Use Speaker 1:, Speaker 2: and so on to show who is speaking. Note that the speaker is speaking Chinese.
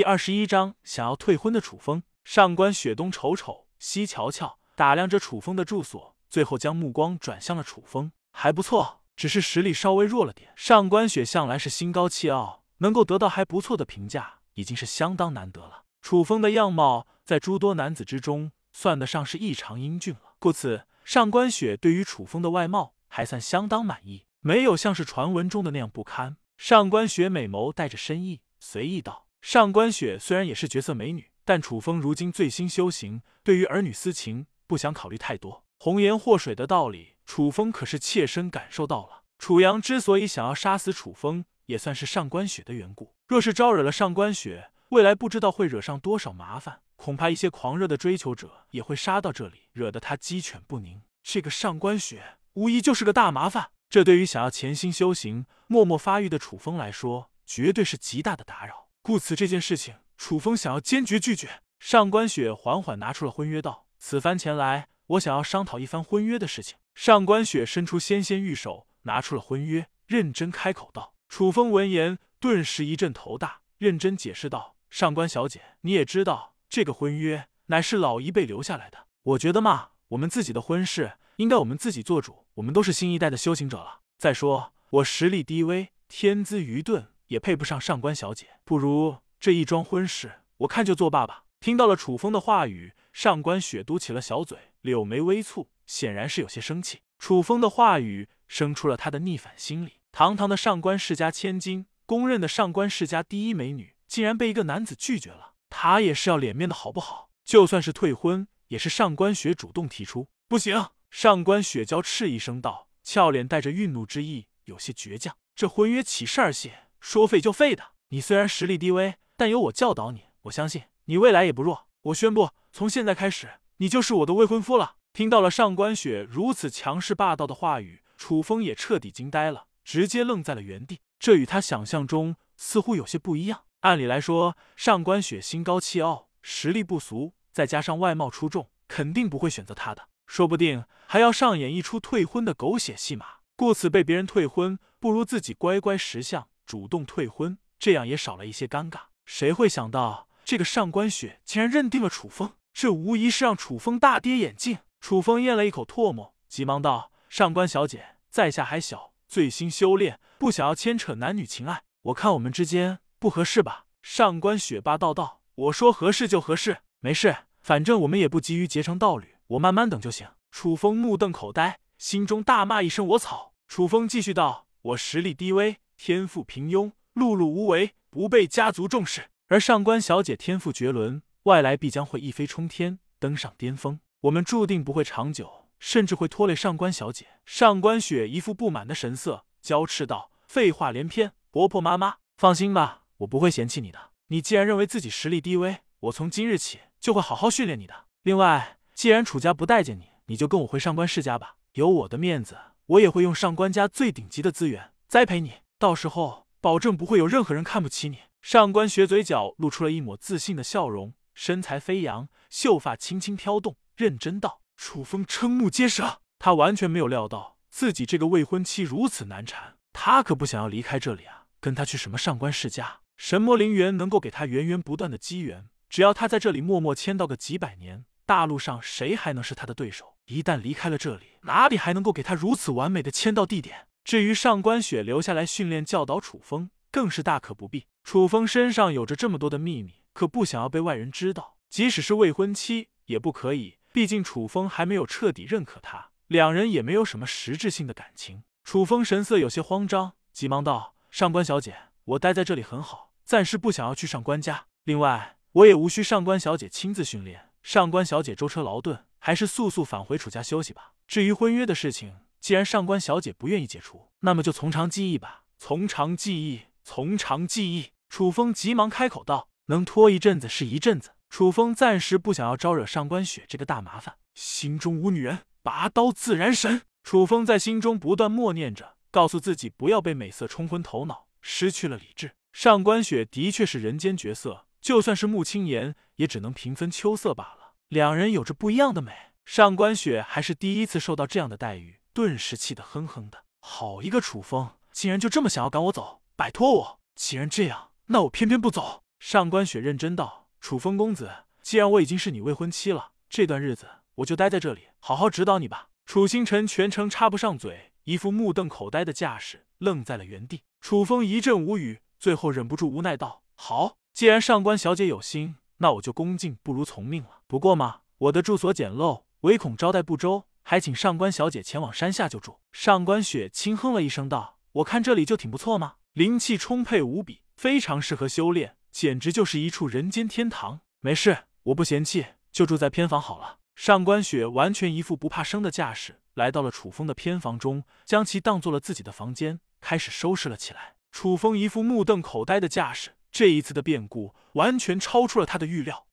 Speaker 1: 第二十一章想要退婚的楚风。上官雪东瞅瞅西瞧瞧，打量着楚风的住所，最后将目光转向了楚风。还不错，只是实力稍微弱了点。上官雪向来是心高气傲，能够得到还不错的评价，已经是相当难得了。楚风的样貌在诸多男子之中，算得上是异常英俊了，故此上官雪对于楚风的外貌还算相当满意，没有像是传闻中的那样不堪。上官雪美眸带着深意，随意道。上官雪虽然也是绝色美女，但楚风如今醉心修行，对于儿女私情不想考虑太多。红颜祸水的道理，楚风可是切身感受到了。楚阳之所以想要杀死楚风，也算是上官雪的缘故。若是招惹了上官雪，未来不知道会惹上多少麻烦，恐怕一些狂热的追求者也会杀到这里，惹得他鸡犬不宁。这个上官雪无疑就是个大麻烦，这对于想要潜心修行、默默发育的楚风来说，绝对是极大的打扰。故此，这件事情，楚风想要坚决拒绝。上官雪缓缓拿出了婚约，道：“此番前来，我想要商讨一番婚约的事情。”上官雪伸出纤纤玉手，拿出了婚约，认真开口道：“楚风闻言，顿时一阵头大，认真解释道：‘上官小姐，你也知道，这个婚约乃是老一辈留下来的。我觉得嘛，我们自己的婚事应该我们自己做主。我们都是新一代的修行者了。再说，我实力低微，天资愚钝。’”也配不上上官小姐，不如这一桩婚事，我看就作罢吧。听到了楚风的话语，上官雪嘟起了小嘴，柳眉微蹙，显然是有些生气。楚风的话语生出了他的逆反心理。堂堂的上官世家千金，公认的上官世家第一美女，竟然被一个男子拒绝了，他也是要脸面的好不好？就算是退婚，也是上官雪主动提出。不行！上官雪娇斥一声道，俏脸带着愠怒之意，有些倔强。这婚约起事儿些？说废就废的，你虽然实力低微，但有我教导你，我相信你未来也不弱。我宣布，从现在开始，你就是我的未婚夫了。听到了上官雪如此强势霸道的话语，楚风也彻底惊呆了，直接愣在了原地。这与他想象中似乎有些不一样。按理来说，上官雪心高气傲，实力不俗，再加上外貌出众，肯定不会选择他的，说不定还要上演一出退婚的狗血戏码。故此被别人退婚，不如自己乖乖识相。主动退婚，这样也少了一些尴尬。谁会想到这个上官雪竟然认定了楚风？这无疑是让楚风大跌眼镜。楚风咽了一口唾沫，急忙道：“上官小姐，在下还小，醉心修炼，不想要牵扯男女情爱。我看我们之间不合适吧？”上官雪霸道道：“我说合适就合适，没事，反正我们也不急于结成道侣，我慢慢等就行。”楚风目瞪口呆，心中大骂一声：“我操！”楚风继续道：“我实力低微。”天赋平庸，碌碌无为，不被家族重视。而上官小姐天赋绝伦，外来必将会一飞冲天，登上巅峰。我们注定不会长久，甚至会拖累上官小姐。上官雪一副不满的神色，娇斥道：“废话连篇，婆婆妈妈，放心吧，我不会嫌弃你的。你既然认为自己实力低微，我从今日起就会好好训练你的。另外，既然楚家不待见你，你就跟我回上官世家吧。有我的面子，我也会用上官家最顶级的资源栽培你。”到时候保证不会有任何人看不起你。上官雪嘴角露出了一抹自信的笑容，身材飞扬，秀发轻轻飘动，认真道：“楚风瞠目结舌，他完全没有料到自己这个未婚妻如此难缠。他可不想要离开这里啊，跟他去什么上官世家？神魔陵园能够给他源源不断的机缘，只要他在这里默默签到个几百年，大陆上谁还能是他的对手？一旦离开了这里，哪里还能够给他如此完美的签到地点？”至于上官雪留下来训练教导楚风，更是大可不必。楚风身上有着这么多的秘密，可不想要被外人知道。即使是未婚妻也不可以，毕竟楚风还没有彻底认可他，两人也没有什么实质性的感情。楚风神色有些慌张，急忙道：“上官小姐，我待在这里很好，暂时不想要去上官家。另外，我也无需上官小姐亲自训练。上官小姐舟车劳顿，还是速速返回楚家休息吧。至于婚约的事情……”既然上官小姐不愿意解除，那么就从长计议吧。从长计议，从长计议。楚风急忙开口道：“能拖一阵子是一阵子。”楚风暂时不想要招惹上官雪这个大麻烦，心中无女人，拔刀自然神。楚风在心中不断默念着，告诉自己不要被美色冲昏头脑，失去了理智。上官雪的确是人间绝色，就算是穆青言，也只能平分秋色罢了。两人有着不一样的美，上官雪还是第一次受到这样的待遇。顿时气得哼哼的，好一个楚风，竟然就这么想要赶我走，摆脱我！既然这样，那我偏偏不走。上官雪认真道：“楚风公子，既然我已经是你未婚妻了，这段日子我就待在这里，好好指导你吧。”楚星辰全程插不上嘴，一副目瞪口呆的架势，愣在了原地。楚风一阵无语，最后忍不住无奈道：“好，既然上官小姐有心，那我就恭敬不如从命了。不过嘛，我的住所简陋，唯恐招待不周，还请上官小姐前往山下就住。”上官雪轻哼了一声道：“我看这里就挺不错嘛，灵气充沛无比，非常适合修炼，简直就是一处人间天堂。没事，我不嫌弃，就住在偏房好了。”上官雪完全一副不怕生的架势，来到了楚风的偏房中，将其当做了自己的房间，开始收拾了起来。楚风一副目瞪口呆的架势，这一次的变故完全超出了他的预料。